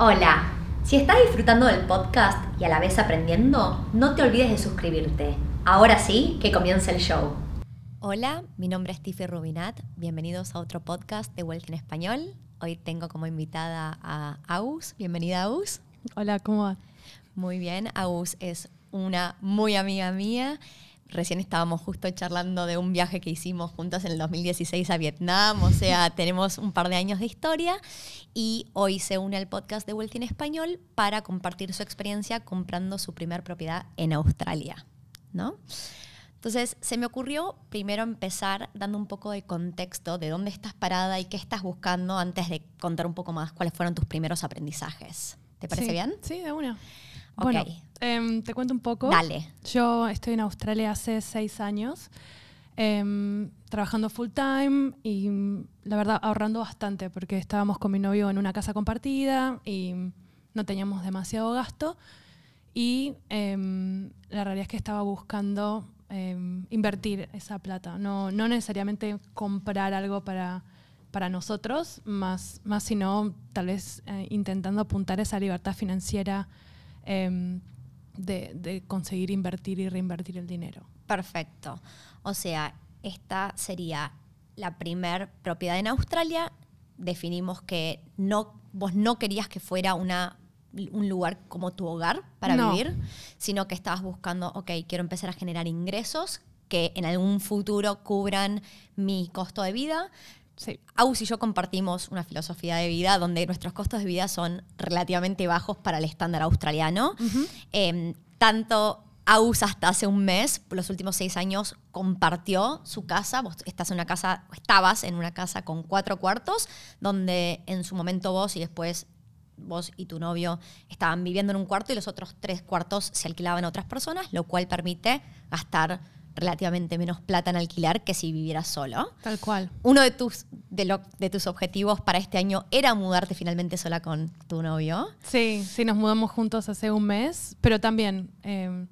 Hola, si estás disfrutando del podcast y a la vez aprendiendo, no te olvides de suscribirte. Ahora sí, que comience el show. Hola, mi nombre es Tiffy Rubinat. Bienvenidos a otro podcast de Wealth en Español. Hoy tengo como invitada a Aus. Bienvenida, Aus. Hola, ¿cómo va? Muy bien, Aus es una muy amiga mía recién estábamos justo charlando de un viaje que hicimos juntas en el 2016 a Vietnam, o sea, tenemos un par de años de historia y hoy se une al podcast de Wealthy en Español para compartir su experiencia comprando su primer propiedad en Australia, ¿no? Entonces, se me ocurrió primero empezar dando un poco de contexto de dónde estás parada y qué estás buscando antes de contar un poco más cuáles fueron tus primeros aprendizajes. ¿Te parece bien? Sí, de una. Bueno, em, te cuento un poco. Dale. Yo estoy en Australia hace seis años, em, trabajando full time y la verdad ahorrando bastante porque estábamos con mi novio en una casa compartida y no teníamos demasiado gasto. Y em, la realidad es que estaba buscando invertir esa plata, no, no necesariamente comprar algo para, para nosotros, más, más sino tal vez eh, intentando apuntar esa libertad financiera Em, de, conseguir invertir y reinvertir el dinero. Perfecto. O sea, esta sería la primer propiedad en Australia. Definimos que no, vos no querías que fuera una, un lugar como tu hogar para vivir, sino que estabas buscando, ok, quiero empezar a generar ingresos que en algún futuro cubran mi costo de vida, Sí. Aus y yo compartimos una filosofía de vida donde nuestros costos de vida son relativamente bajos para el estándar australiano. Em, tanto Aus hasta hace un mes, los últimos seis años, compartió su casa. Vos estás en una casa, estabas en una casa con cuatro cuartos, donde en su momento vos y después vos y tu novio estaban viviendo en un cuarto y los otros tres cuartos se alquilaban a otras personas, lo cual permite gastar relativamente menos plata en alquilar que si vivieras solo. Tal cual. Uno de tus, de, de tus objetivos para este año era mudarte finalmente sola con tu novio. Sí, sí, nos mudamos juntos hace un mes, pero también em,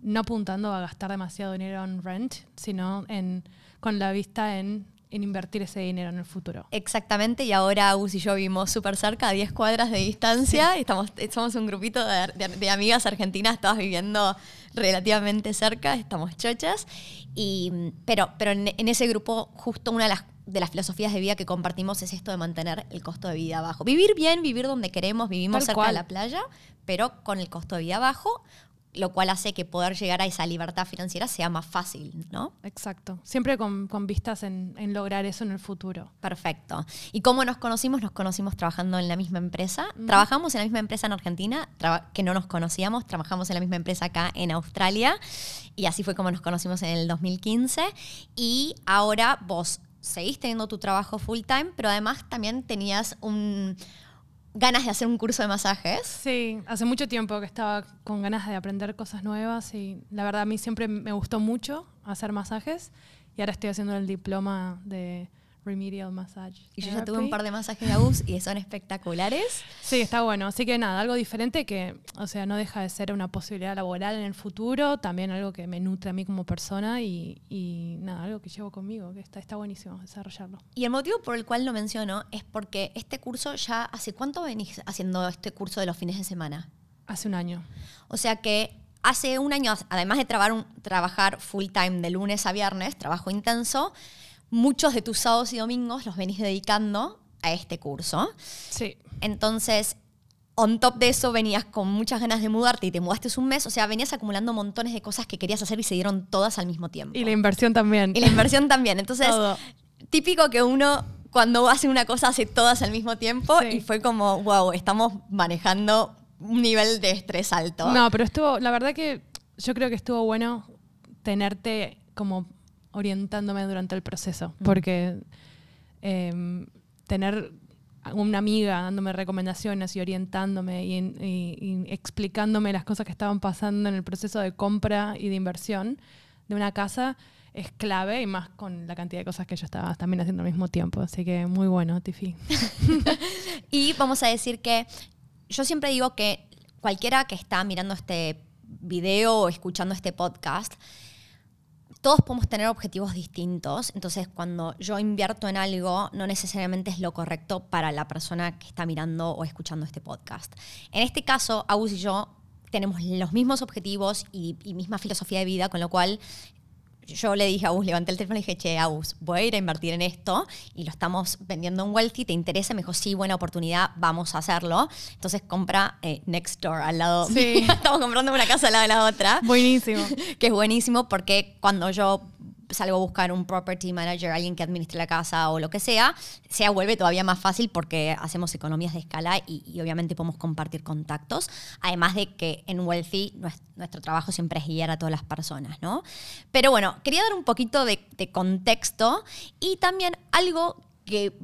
no apuntando a gastar demasiado dinero en rent, sino en, con la vista en en invertir ese dinero en el futuro. Exactamente, y ahora Agus y yo vivimos súper cerca, a 10 cuadras de distancia, y estamos, somos un grupito de, amigas argentinas, todas viviendo relativamente cerca, estamos chochas, y, pero, pero en, ese grupo justo una de las, de las filosofías de vida que compartimos es esto de mantener el costo de vida bajo. Vivir bien, vivir donde queremos, vivimos cerca de la playa, pero con el costo de vida bajo, lo cual hace que poder llegar a esa libertad financiera sea más fácil, ¿no? Exacto. Siempre con, vistas en, lograr eso en el futuro. Perfecto. ¿Y cómo nos conocimos? Nos conocimos trabajando en la misma empresa. Trabajamos en la misma empresa en Argentina, que no nos conocíamos. Trabajamos en la misma empresa acá en Australia. Y así fue como nos conocimos en el 2015. Y ahora vos seguís teniendo tu trabajo full time, pero además también tenías un, ganas de hacer un curso de masajes. Sí, hace mucho tiempo que estaba con ganas de aprender cosas nuevas y la verdad a mí siempre me gustó mucho hacer masajes y ahora estoy haciendo el diploma de Remedial Massage. Y yo ya tuve un par de masajes de AUS y son espectaculares. Sí, está bueno. Así que nada, algo diferente que, o sea, no deja de ser una posibilidad laboral en el futuro, también algo que me nutre a mí como persona y, nada, algo que llevo conmigo, que está, está buenísimo desarrollarlo. Y el motivo por el cual lo menciono es porque este curso ya, ¿hace cuánto venís haciendo este curso de los fines de semana? Hace un año. O sea que hace un año, además de trabajar, trabajar full time de lunes a viernes, trabajo intenso, muchos de tus sábados y domingos los venís dedicando a este curso. Sí. Entonces, on top de eso venías con muchas ganas de mudarte y te mudaste un mes, o sea, venías acumulando montones de cosas que querías hacer y se dieron todas al mismo tiempo. Y la inversión también. Y la inversión también. Entonces, típico que uno cuando hace una cosa hace todas al mismo tiempo y fue como, wow, estamos manejando un nivel de estrés alto. No, pero estuvo, la verdad que yo creo que estuvo bueno tenerte como orientándome durante el proceso, porque em, tener una amiga dándome recomendaciones y orientándome y, explicándome las cosas que estaban pasando en el proceso de compra y de inversión de una casa es clave y más con la cantidad de cosas que yo estaba también haciendo al mismo tiempo. Así que muy bueno, Tiffy. y vamos a decir que yo siempre digo que cualquiera que está mirando este video o escuchando este podcast, todos podemos tener objetivos distintos, entonces cuando yo invierto en algo, no necesariamente es lo correcto para la persona que está mirando o escuchando este podcast. En este caso, Agus y yo tenemos los mismos objetivos y, y misma filosofía de vida, con lo cual yo le dije a Agus, levanté el teléfono y dije, che, Agus, voy a ir a invertir en esto y lo estamos vendiendo en Wealthy, ¿te interesa? Me dijo, sí, buena oportunidad, vamos a hacerlo. Entonces compra eh, Next Door al lado. Sí. estamos comprando una casa al lado de la otra. Buenísimo. que es buenísimo porque cuando yo salgo a buscar un property manager, alguien que administre la casa o lo que sea, se vuelve todavía más fácil porque hacemos economías de escala y, obviamente podemos compartir contactos. Además de que en Wealthy nuestro, trabajo siempre es guiar a todas las personas, ¿no? Pero bueno, quería dar un poquito de, contexto y también algo que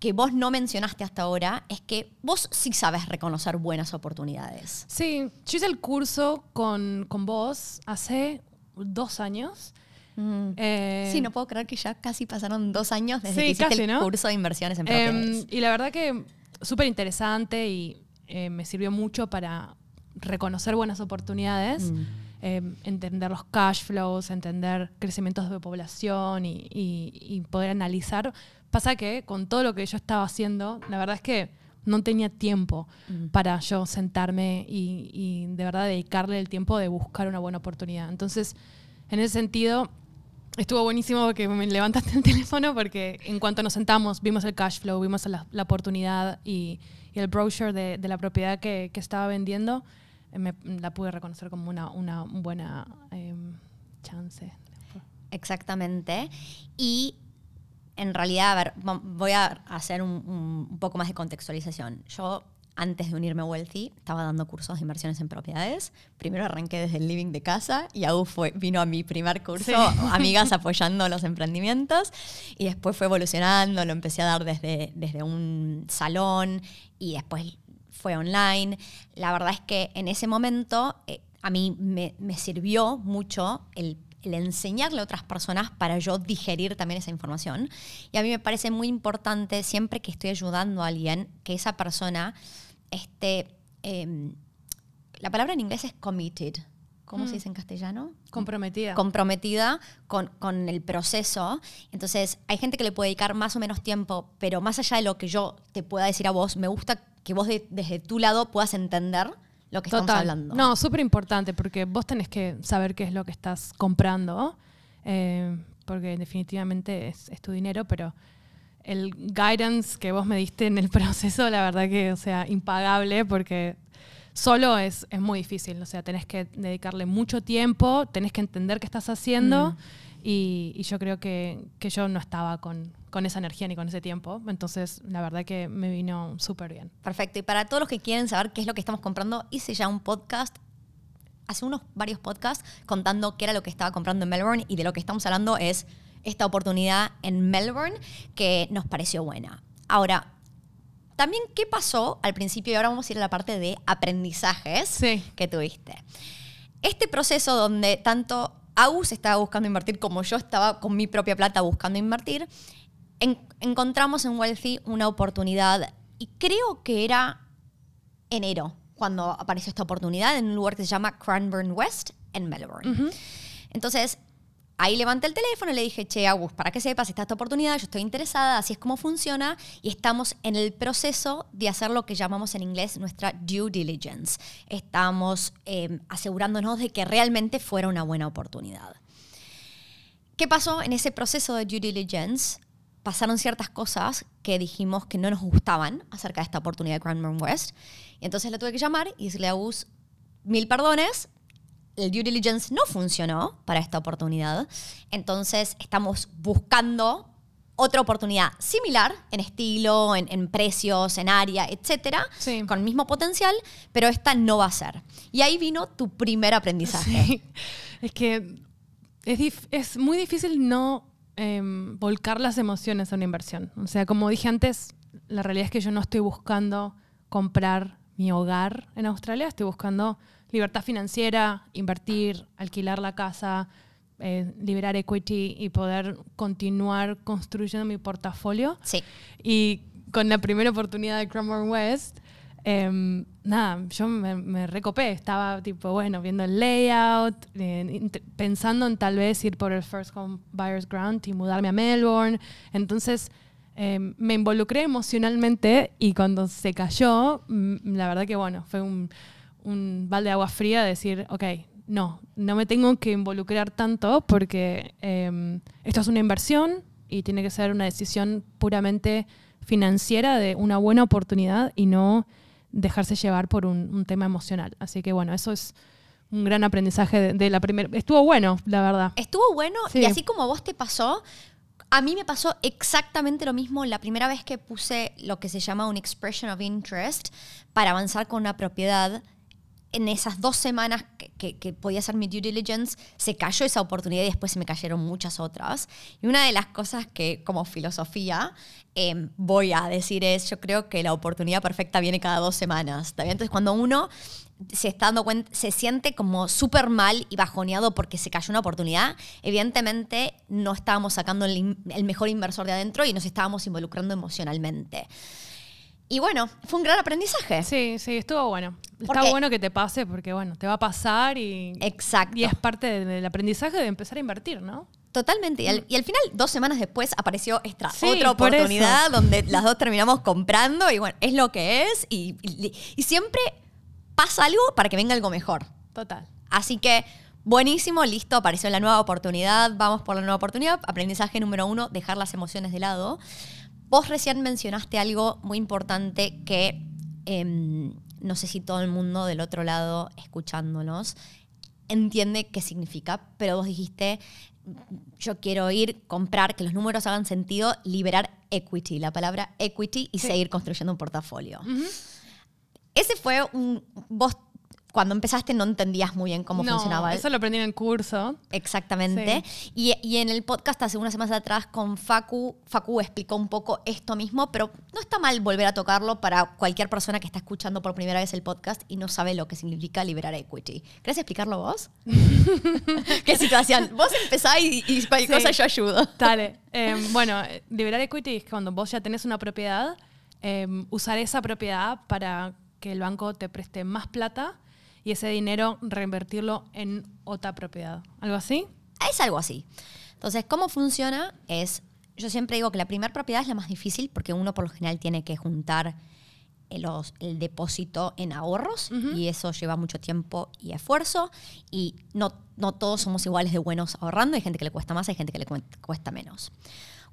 que vos no mencionaste hasta ahora es que vos sí sabes reconocer buenas oportunidades. Sí, yo hice el curso con, con vos hace dos años Mm. Eh, sí, no puedo creer que ya casi pasaron dos años desde que hiciste el curso de inversiones en propiedades. Em, y la verdad que súper interesante y eh, me sirvió mucho para reconocer buenas oportunidades, mm. em, entender los cash flows, entender crecimientos de población y, poder analizar. Pasa que con todo lo que yo estaba haciendo, la verdad es que no tenía tiempo mm. para yo sentarme y, y, de verdad dedicarle el tiempo de buscar una buena oportunidad. Entonces, en ese sentido, estuvo buenísimo que me levantaste el teléfono porque en cuanto nos sentamos vimos el cash flow, vimos la, oportunidad y, el brochure de, la propiedad que, estaba vendiendo, eh, me, la pude reconocer como una, una buena em, chance. Exactamente. Y en realidad, a ver, voy a hacer un, un poco más de contextualización. Yo antes de unirme a Wealthy, estaba dando cursos de inversiones en propiedades. Primero arranqué desde el living de casa y aún fue, vino a mi primer curso, amigas apoyando los emprendimientos. Y después fue evolucionando, lo empecé a dar desde, desde un salón y después fue online. La verdad es que en ese momento eh, a mí me, me sirvió mucho el el enseñarle a otras personas para yo digerir también esa información. Y a mí me parece muy importante siempre que estoy ayudando a alguien que esa persona este, em, la palabra en inglés es committed. ¿Cómo se mm. dice en castellano? Comprometida. Comprometida con, con, el proceso. Entonces, hay gente que le puede dedicar más o menos tiempo, pero más allá de lo que yo te pueda decir a vos, me gusta que vos desde tu lado puedas entender lo que estamos hablando. No, súper importante, porque vos tenés que saber qué es lo que estás comprando, eh, porque definitivamente es, es tu dinero, pero el guidance que vos me diste en el proceso, la verdad que, o sea, impagable porque solo es, es muy difícil. O sea, tenés que dedicarle mucho tiempo, tenés que entender qué estás haciendo mm. y, yo creo que, yo no estaba con, con, esa energía ni con ese tiempo. Entonces, la verdad que me vino súper bien. Perfecto. Y para todos los que quieren saber qué es lo que estamos comprando, hice ya un podcast hace unos varios podcasts contando qué era lo que estaba comprando en Melbourne y de lo que estamos hablando es esta oportunidad en Melbourne que nos pareció buena. Ahora, también, ¿qué pasó al principio? Y ahora vamos a ir a la parte de aprendizajes que tuviste. Este proceso donde tanto Agus estaba buscando invertir como yo estaba con mi propia plata buscando invertir, encontramos en Wealthy una oportunidad y creo que era enero cuando apareció esta oportunidad en un lugar que se llama Cranbourne West en Melbourne. Entonces, Ahí levanté el teléfono y le dije, che, Agus, para que sepas, está esta oportunidad, yo estoy interesada, así es como funciona, y estamos en el proceso de hacer lo que llamamos en inglés nuestra due diligence. Estamos em, asegurándonos de que realmente fuera una buena oportunidad. ¿Qué pasó en ese proceso de due diligence? Pasaron ciertas cosas que dijimos que no nos gustaban acerca de esta oportunidad de Grand West. Y entonces le tuve que llamar y decirle a Agus, mil perdones, el due diligence no funcionó para esta oportunidad. Entonces estamos buscando otra oportunidad similar en estilo, en, precios, en área, etcétera, con el mismo potencial, pero esta no va a ser. Y ahí vino tu primer aprendizaje. Es que es, muy difícil no em, volcar las emociones a una inversión. O sea, como dije antes, la realidad es que yo no estoy buscando comprar mi hogar en Australia, estoy buscando libertad financiera, invertir, alquilar la casa, eh, liberar equity y poder continuar construyendo mi portafolio. Sí. Y con la primera oportunidad de Cromwell West, Em, nada, yo me, me, recopé, estaba tipo, bueno, viendo el layout, eh, pensando en tal vez ir por el First Home Buyers Grant y mudarme a Melbourne. Entonces em, me involucré emocionalmente y cuando se cayó, mm, la verdad que bueno, fue un, un balde de agua fría decir, ok, no, no me tengo que involucrar tanto porque em, esto es una inversión y tiene que ser una decisión puramente financiera de una buena oportunidad y no dejarse llevar por un, tema emocional. Así que bueno, eso es un gran aprendizaje de, la primera. Estuvo bueno, la verdad. Estuvo bueno y así como vos te pasó, a mí me pasó exactamente lo mismo la primera vez que puse lo que se llama un expression of interest para avanzar con una propiedad en esas dos semanas que, podía hacer mi due diligence, se cayó esa oportunidad y después se me cayeron muchas otras. Y una de las cosas que como filosofía em, voy a decir es, yo creo que la oportunidad perfecta viene cada dos semanas. Entonces cuando uno se está dando cuenta, se siente como súper mal y bajoneado porque se cayó una oportunidad, evidentemente no estábamos sacando el, el mejor inversor de adentro y nos estábamos involucrando emocionalmente. Y bueno, fue un gran aprendizaje. Sí, sí, estuvo bueno. Está bueno que te pase porque, bueno, te va a pasar y. Exacto. Y es parte del aprendizaje de empezar a invertir, ¿no? Totalmente. Y al, final, dos semanas después, apareció esta otra oportunidad donde las dos terminamos comprando y bueno, es lo que es y, y, siempre pasa algo para que venga algo mejor. Total. Así que buenísimo, listo, apareció la nueva oportunidad, vamos por la nueva oportunidad. Aprendizaje número uno, dejar las emociones de lado. Vos recién mencionaste algo muy importante que em, no sé si todo el mundo del otro lado escuchándonos entiende qué significa, pero vos dijiste, yo quiero ir, comprar, que los números hagan sentido, liberar equity, la palabra equity y seguir construyendo un portafolio. Ese fue un... Vos cuando empezaste no entendías muy bien cómo no, funcionaba. Eso lo aprendí en el curso. Exactamente. Y, en el podcast hace unas semanas atrás con Facu, Facu explicó un poco esto mismo, pero no está mal volver a tocarlo para cualquier persona que está escuchando por primera vez el podcast y no sabe lo que significa liberar equity. ¿Querés explicarlo vos? ¿Qué situación? Vos empezás y, y cualquier cosa yo ayudo. Dale. Em, bueno, liberar equity es cuando vos ya tenés una propiedad, em, usar esa propiedad para que el banco te preste más plata y ese dinero reinvertirlo en otra propiedad. ¿Algo así? Es algo así. Entonces, ¿cómo funciona? Es, yo siempre digo que la primera propiedad es la más difícil porque uno por lo general tiene que juntar el depósito en ahorros y eso lleva mucho tiempo y esfuerzo y no, no todos somos iguales de buenos ahorrando, hay gente que le cuesta más, hay gente que le cuesta menos.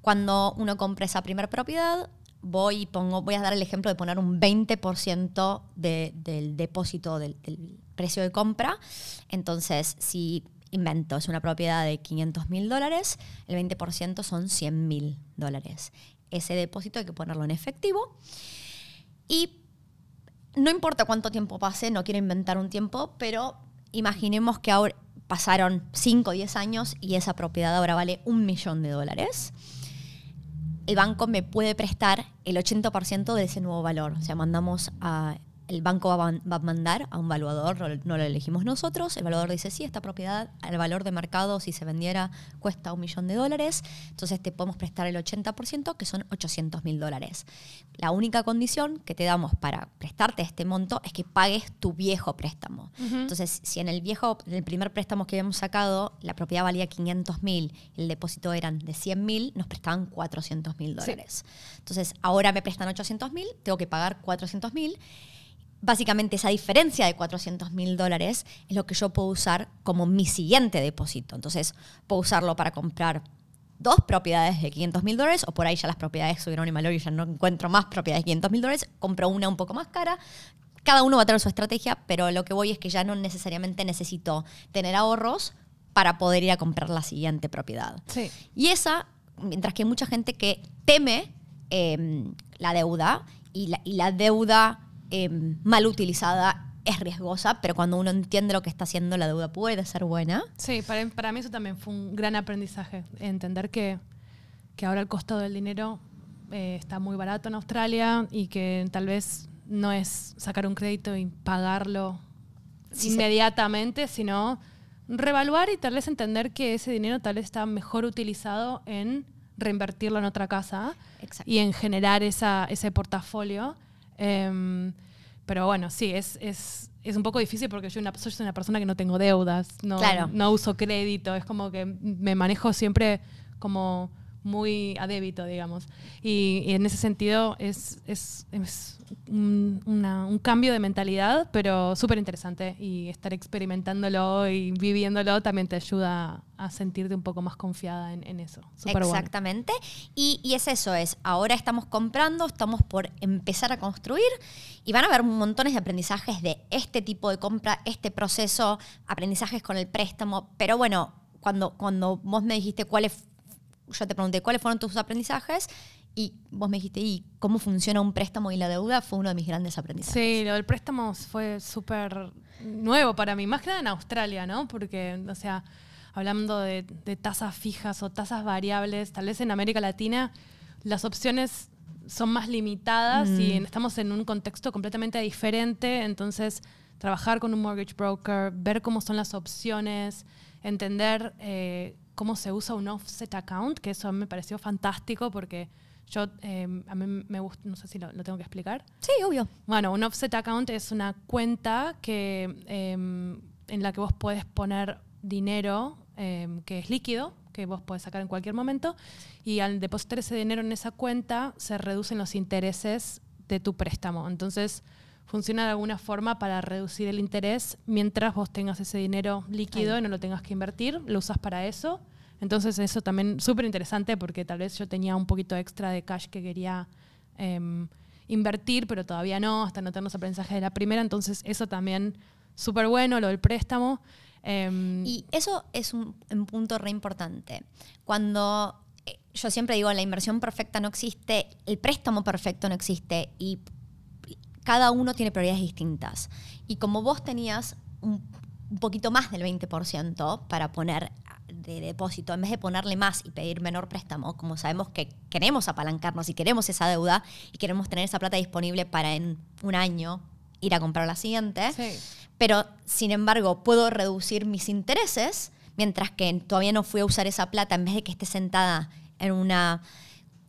Cuando uno compra esa primera propiedad, voy pongo, voy a dar el ejemplo de poner un 20% del depósito del, precio de compra. Entonces, si invento, es una propiedad de 500 mil dólares, el 20% son 100 mil dólares. Ese depósito hay que ponerlo en efectivo. Y no importa cuánto tiempo pase, no quiero inventar un tiempo, pero imaginemos que ahora pasaron 5 o 10 años y esa propiedad ahora vale un millón de dólares el banco me puede prestar el 80% de ese nuevo valor. O sea, mandamos a el banco va a, mandar a un valuador, no lo elegimos nosotros, el valuador dice, sí, esta propiedad, el valor de mercado, si se vendiera, cuesta un millón de dólares, entonces te podemos prestar el 80%, que son 800 mil dólares. La única condición que te damos para prestarte este monto es que pagues tu viejo préstamo. Entonces, si en el viejo, en el primer préstamo que habíamos sacado, la propiedad valía 500 mil, el depósito eran de 100 mil, nos prestaban 400 mil dólares. Entonces, ahora me prestan 800 mil, tengo que pagar 400 mil básicamente esa diferencia de 400 mil dólares es lo que yo puedo usar como mi siguiente depósito. Entonces, puedo usarlo para comprar dos propiedades de 500 mil dólares, o por ahí ya las propiedades subieron en valor y ya no encuentro más propiedades de 500 mil dólares, compro una un poco más cara. Cada uno va a tener su estrategia, pero lo que voy es que ya no necesariamente necesito tener ahorros para poder ir a comprar la siguiente propiedad. Y esa, mientras que hay mucha gente que teme em, la deuda y la, y la deuda Em, mal utilizada es riesgosa, pero cuando uno entiende lo que está haciendo, la deuda puede ser buena. Sí, para, para mí eso también fue un gran aprendizaje, entender que, que ahora el costo del dinero eh, está muy barato en Australia y que tal vez no es sacar un crédito y pagarlo inmediatamente, sino revaluar y tal vez entender que ese dinero tal vez está mejor utilizado en reinvertirlo en otra casa y en generar esa, ese portafolio Em, pero bueno, sí, es, es, es un poco difícil porque yo una, soy una persona que no tengo deudas, no, Claro. no uso crédito, es como que me manejo siempre como muy a débito, digamos. Y, en ese sentido es, es, un, cambio de mentalidad, pero súper interesante. Y estar experimentándolo y viviéndolo también te ayuda a sentirte un poco más confiada en, eso. Exactamente. Y, y es eso, es ahora estamos comprando, estamos por empezar a construir y van a haber montones de aprendizajes de este tipo de compra, este proceso, aprendizajes con el préstamo. Pero bueno, cuando, cuando vos me dijiste cuáles, yo te pregunté cuáles fueron tus aprendizajes y vos me dijiste, ¿y cómo funciona un préstamo y la deuda? Fue uno de mis grandes aprendizajes. Sí, lo del préstamo fue súper nuevo para mí, más que nada en Australia, ¿no? Porque, o sea, hablando de, de tasas fijas o tasas variables, tal vez en América Latina las opciones son más limitadas y en- estamos en un contexto completamente diferente, entonces trabajar con un mortgage broker, ver cómo son las opciones, entender eh, cómo se usa un offset account, que eso a mí me pareció fantástico porque yo, eh, a mí me gusta, no sé si lo- lo tengo que explicar. Sí, obvio. Bueno, un offset account es una cuenta que, em, en la que vos podés poner dinero em, que es líquido, que vos podés sacar en cualquier momento, y al depositar ese dinero en esa cuenta se reducen los intereses de tu préstamo. Entonces, funciona de alguna forma para reducir el interés mientras vos tengas ese dinero líquido Ahí. y no lo tengas que invertir, lo usas para eso. Entonces, eso también súper interesante porque tal vez yo tenía un poquito extra de cash que quería em, invertir, pero todavía no, hasta no tener los aprendizajes de la primera. Entonces, eso también súper bueno, lo del préstamo. Em, Y eso es un, un punto re importante. Cuando eh, yo siempre digo, la inversión perfecta no existe, el préstamo perfecto no existe y cada uno tiene prioridades distintas. Y como vos tenías un poquito más del 20% para poner de depósito, en vez de ponerle más y pedir menor préstamo, como sabemos que queremos apalancarnos y queremos esa deuda y queremos tener esa plata disponible para en un año ir a comprar la siguiente, Sí. pero sin embargo puedo reducir mis intereses mientras que todavía no fui a usar esa plata en vez de que esté sentada en una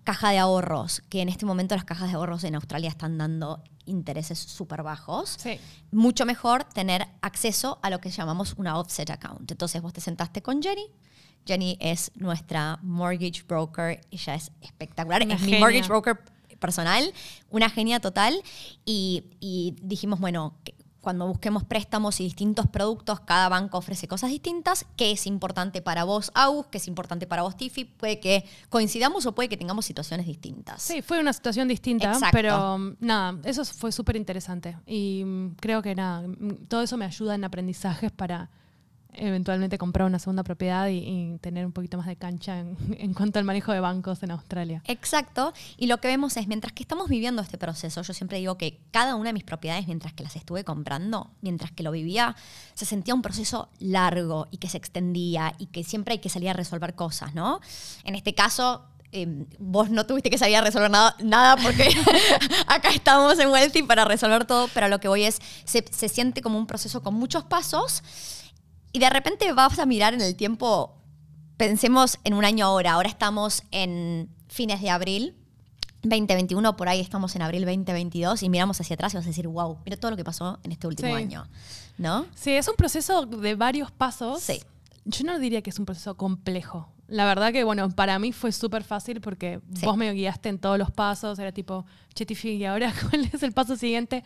caja de ahorros, que en este momento las cajas de ahorros en Australia están dando intereses súper bajos. Sí. Mucho mejor tener acceso a lo que llamamos una offset account. Entonces vos te sentaste con Jenny. Jenny es nuestra mortgage broker. Ella es espectacular. Una es mi mortgage broker personal. Una genia total. Y, y dijimos, bueno, cuando busquemos préstamos y distintos productos, cada banco ofrece cosas distintas. ¿Qué es importante para vos, Agus? ¿Qué es importante para vos, Tiffy? Puede que coincidamos o puede que tengamos situaciones distintas. Sí, fue una situación distinta, Exacto. pero um, nada, eso fue súper interesante. Y mm, creo que nada, mm, todo eso me ayuda en aprendizajes para eventualmente comprar una segunda propiedad y, tener un poquito más de cancha en, cuanto al manejo de bancos en Australia. Exacto. Y lo que vemos es, mientras que estamos viviendo este proceso, yo siempre digo que cada una de mis propiedades, mientras que las estuve comprando, mientras que lo vivía, se sentía un proceso largo y que se extendía y que siempre hay que salir a resolver cosas, ¿no? En este caso... eh, vos no tuviste que salir a resolver nada, nada porque acá estamos en Wealthy para resolver todo, pero lo que voy es, se, se siente como un proceso con muchos pasos y de repente vas a mirar en el tiempo, pensemos en un año ahora, ahora estamos en fines de abril 2021, por ahí estamos en abril 2022 y miramos hacia atrás y vas a decir, wow, mira todo lo que pasó en este último Sí. año, ¿no? Sí, es un proceso de varios pasos. Sí. Yo no diría que es un proceso complejo. La verdad que, bueno, para mí fue súper fácil porque Sí. vos me guiaste en todos los pasos. Era tipo, che, Tiffy, ¿y ahora cuál es el paso siguiente?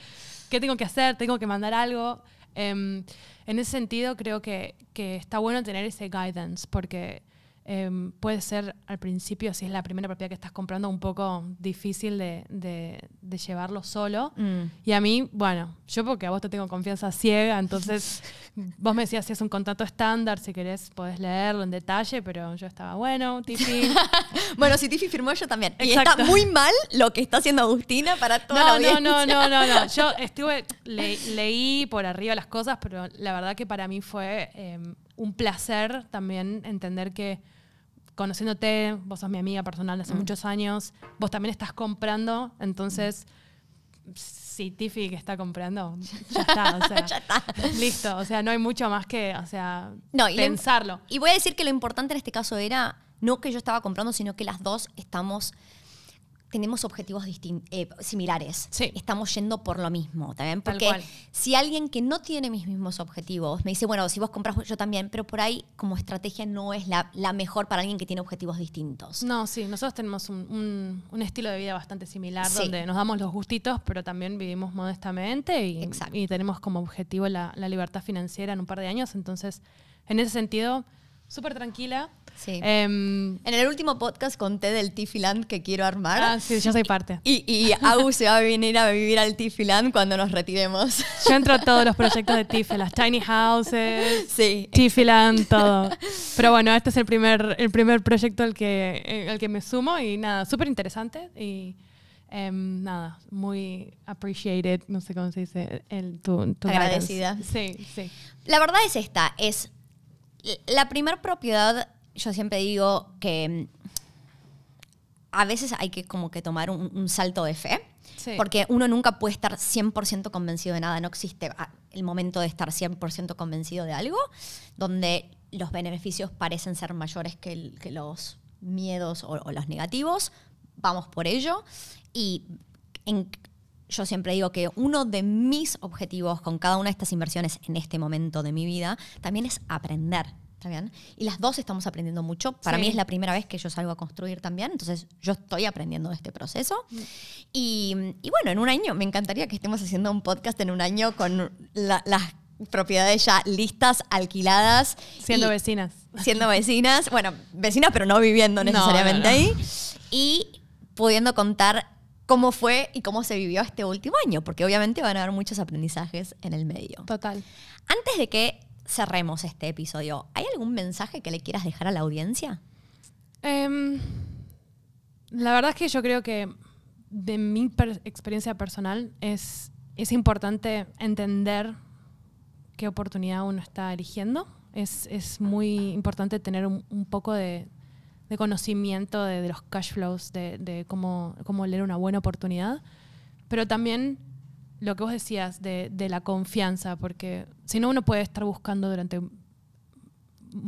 ¿Qué tengo que hacer? ¿Tengo que mandar algo? Em, en ese sentido, creo que, que está bueno tener ese guidance porque em, puede ser al principio, si es la primera propiedad que estás comprando, un poco difícil de, de- de llevarlo solo. Mm. Y a mí, bueno, yo porque a vos te tengo confianza ciega, entonces vos me decías si es un contrato estándar, si querés podés leerlo en detalle, pero yo estaba, bueno, Tiffy. Bueno, si Tiffy firmó, yo también. Y está muy mal lo que está haciendo Agustina para toda la No, no, audiencia. no, no, no, no. Yo estuve, le- leí por arriba las cosas, pero la verdad que para mí fue eh, un placer también entender que conociéndote, vos sos mi amiga personal de hace muchos años, vos también estás comprando, entonces, si Tiffy que está comprando, ya está, o sea, Ya está. listo, o sea, no hay mucho más que, o sea, No, y lo- pensarlo. Y voy a decir que lo importante en este caso era no que yo estaba comprando, sino que las dos estamos tenemos objetivos eh, similares. Sí. Estamos yendo por lo mismo, ¿también? Porque si alguien que no tiene mis mismos objetivos me dice, bueno, si vos compras, yo también, pero por ahí como estrategia no es la, la mejor para alguien que tiene objetivos distintos. No, sí, nosotros tenemos un, un- un estilo de vida bastante similar, Sí. donde nos damos los gustitos, pero también vivimos modestamente y tenemos como objetivo la, la libertad financiera en un par de años. Entonces, en ese sentido, súper tranquila. Sí. Em, En el último podcast conté del Tifiland que quiero armar. ah, sí, yo soy parte. Y, y se va a venir a vivir al Tifiland cuando nos retiremos. Yo entro a todos los proyectos de Tiffy, las tiny houses, Sí. Tiffyland, todo. Pero bueno, este es el primer, el primer proyecto al que, eh, al que me sumo y nada, súper interesante y em, nada, muy appreciated, no sé cómo se dice, el, tu, tu Agradecida. guidance. Sí, sí. La verdad es esta, es la primera propiedad, yo siempre digo que mm, a veces hay que como que tomar un, un salto de fe, Sí. porque uno nunca puede estar 100% convencido de nada, no existe ah, el momento de estar 100% convencido de algo, donde los beneficios parecen ser mayores que, el- que los miedos o, o los negativos, vamos por ello, y en- yo siempre digo que uno de mis objetivos con cada una de estas inversiones en este momento de mi vida también es aprender. ¿Está bien? Y las dos estamos aprendiendo mucho. Para Sí. mí es la primera vez que yo salgo a construir también, entonces yo estoy aprendiendo de este proceso. Y, y bueno, en un año, me encantaría que estemos haciendo un podcast en un año con la- las propiedades ya listas, alquiladas. Siendo y- vecinas. siendo vecinas, bueno, vecinas pero no viviendo No, necesariamente no, no. ahí, y pudiendo contar cómo fue y cómo se vivió este último año, porque obviamente van a haber muchos aprendizajes en el medio. Total. Antes de que cerremos este episodio, ¿hay algún mensaje que le quieras dejar a la audiencia? Em, la verdad es que yo creo que de mi per- experiencia personal es, es importante entender qué oportunidad uno está eligiendo. Es, es muy importante tener un, poco de, de conocimiento de, de los cash flows, de, de cómo, cómo leer una buena oportunidad. Pero también lo que vos decías de, de la confianza, porque si no uno puede estar buscando durante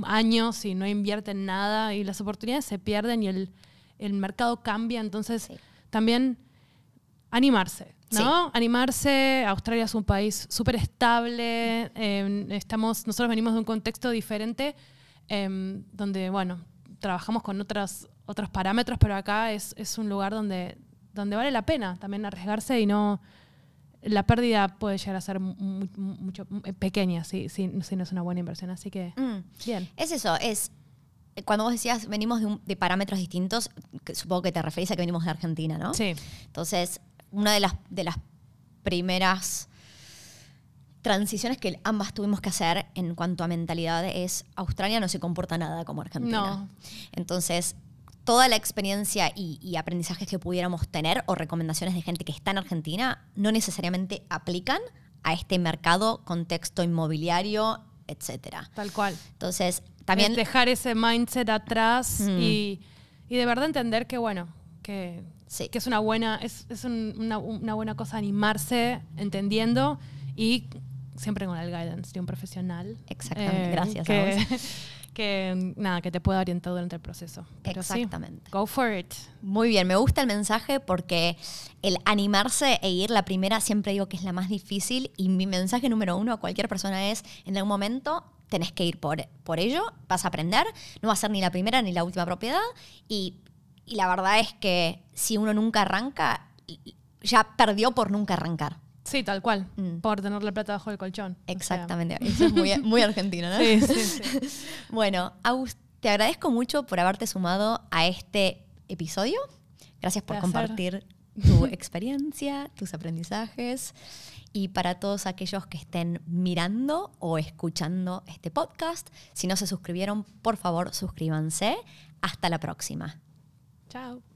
años y no invierte en nada y las oportunidades se pierden y el, el mercado cambia. Entonces, Sí. también animarse, ¿no? Animarse. Australia es un país súper estable. eh, estamos, nosotros venimos de un contexto diferente em, donde, bueno, trabajamos con otros, otros parámetros, pero acá es, es un lugar donde, donde vale la pena también arriesgarse y no... La pérdida puede llegar a ser mu- mu- mucho eh, pequeña si, si, si no es una buena inversión. Así que, Mm. bien. Es eso, es cuando vos decías venimos de, un- de parámetros distintos, que supongo que te referís a que venimos de Argentina, ¿no? Sí, Entonces, una de las, de las primeras transiciones que ambas tuvimos que hacer en cuanto a mentalidad es Australia no se comporta nada como Argentina. No. Entonces, toda la experiencia y, y aprendizajes que pudiéramos tener o recomendaciones de gente que está en Argentina no necesariamente aplican a este mercado, contexto inmobiliario, etcétera. tal cual. Entonces, también Es dejar ese mindset atrás Mm. y, y de verdad entender que, bueno, que, Sí. que es una buena, es, es un- una, una buena cosa animarse, entendiendo y siempre con el guidance de un profesional. Eh, Exactamente, gracias a Que, que, nada, que te pueda orientar durante el proceso. Pero sí, Exactamente. go for it. Muy bien, me gusta el mensaje porque el animarse e ir la primera siempre digo que es la más difícil y mi mensaje número uno a cualquier persona es, en algún momento tenés que ir por, por ello, vas a aprender, no va a ser ni la primera ni la última propiedad y, y la verdad es que si uno nunca arranca, ya perdió por nunca arrancar. Sí, tal cual. Mm. Por tener la plata bajo el colchón. O sea, Exactamente, eso es muy, muy argentino, ¿no? sí, sí, sí. Bueno, te agradezco mucho por haberte sumado a este episodio. Gracias por Placer. compartir tu experiencia, tus aprendizajes. Y para todos aquellos que estén mirando o escuchando este podcast, si no se suscribieron, por favor suscríbanse. Hasta la próxima. Chao.